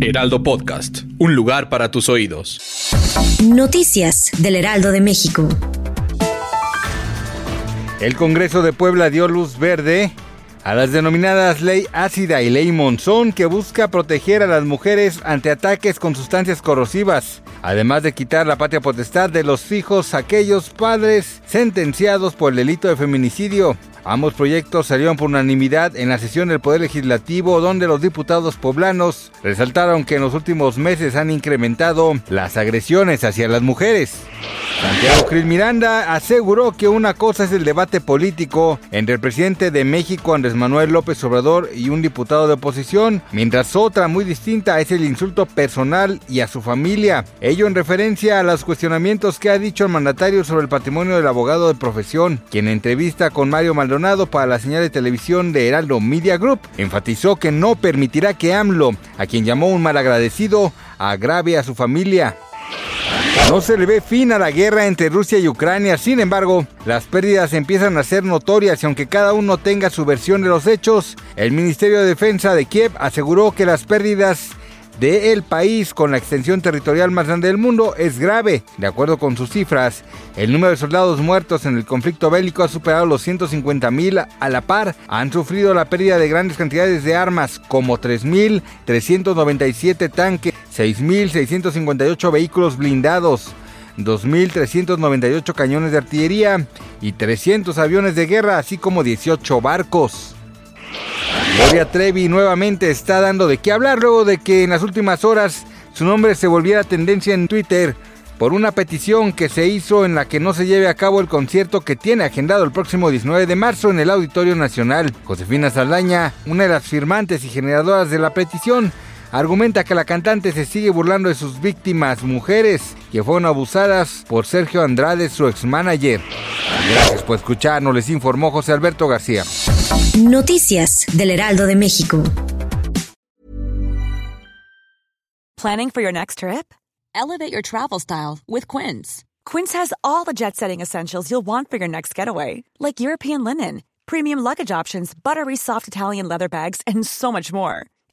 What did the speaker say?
Heraldo Podcast, un lugar para tus oídos. Noticias del Heraldo de México. El Congreso de Puebla dio luz verde a las denominadas Ley Ácida y Ley Monzón que busca proteger a las mujeres ante ataques con sustancias corrosivas, además de quitar la patria potestad de los hijos a aquellos padres sentenciados por el delito de feminicidio. Ambos proyectos salieron por unanimidad en la sesión del Poder Legislativo donde los diputados poblanos resaltaron que en los últimos meses han incrementado las agresiones hacia las mujeres. Santiago Cris Miranda aseguró que una cosa es el debate político entre el presidente de México Andrés Manuel López Obrador y un diputado de oposición, mientras otra muy distinta es el insulto personal y a su familia. Ello en referencia a los cuestionamientos que ha dicho el mandatario sobre el patrimonio del abogado de profesión, quien en entrevista con Mario Maldonado para la señal de televisión de Heraldo Media Group, enfatizó que no permitirá que AMLO, a quien llamó un malagradecido, agrave a su familia. No se le ve fin a la guerra entre Rusia y Ucrania, sin embargo, las pérdidas empiezan a ser notorias y aunque cada uno tenga su versión de los hechos, el Ministerio de Defensa de Kiev aseguró que las pérdidas del país con la extensión territorial más grande del mundo es grave. De acuerdo con sus cifras, el número de soldados muertos en el conflicto bélico ha superado los 150 mil a la par. Han sufrido la pérdida de grandes cantidades de armas como 3.397 tanques, 6.658 vehículos blindados. 2.398 cañones de artillería y 300 aviones de guerra, así como 18 barcos. Gloria Trevi nuevamente está dando de qué hablar luego de que en las últimas horas su nombre se volviera tendencia en Twitter por una petición que se hizo en la que no se lleve a cabo el concierto que tiene agendado el próximo 19 de marzo en el Auditorio Nacional. Josefina Saldaña, una de las firmantes y generadoras de la petición, argumenta que la cantante se sigue burlando de sus víctimas, mujeres que fueron abusadas por Sergio Andrade, su ex manager. Gracias por escucharnos, les informó José Alberto García. Noticias del Heraldo de México. Planning for your next trip? Elevate your travel style with Quince. Quince has all the jet setting essentials you'll want for your next getaway, like European linen, premium luggage options, buttery soft Italian leather bags, and so much more.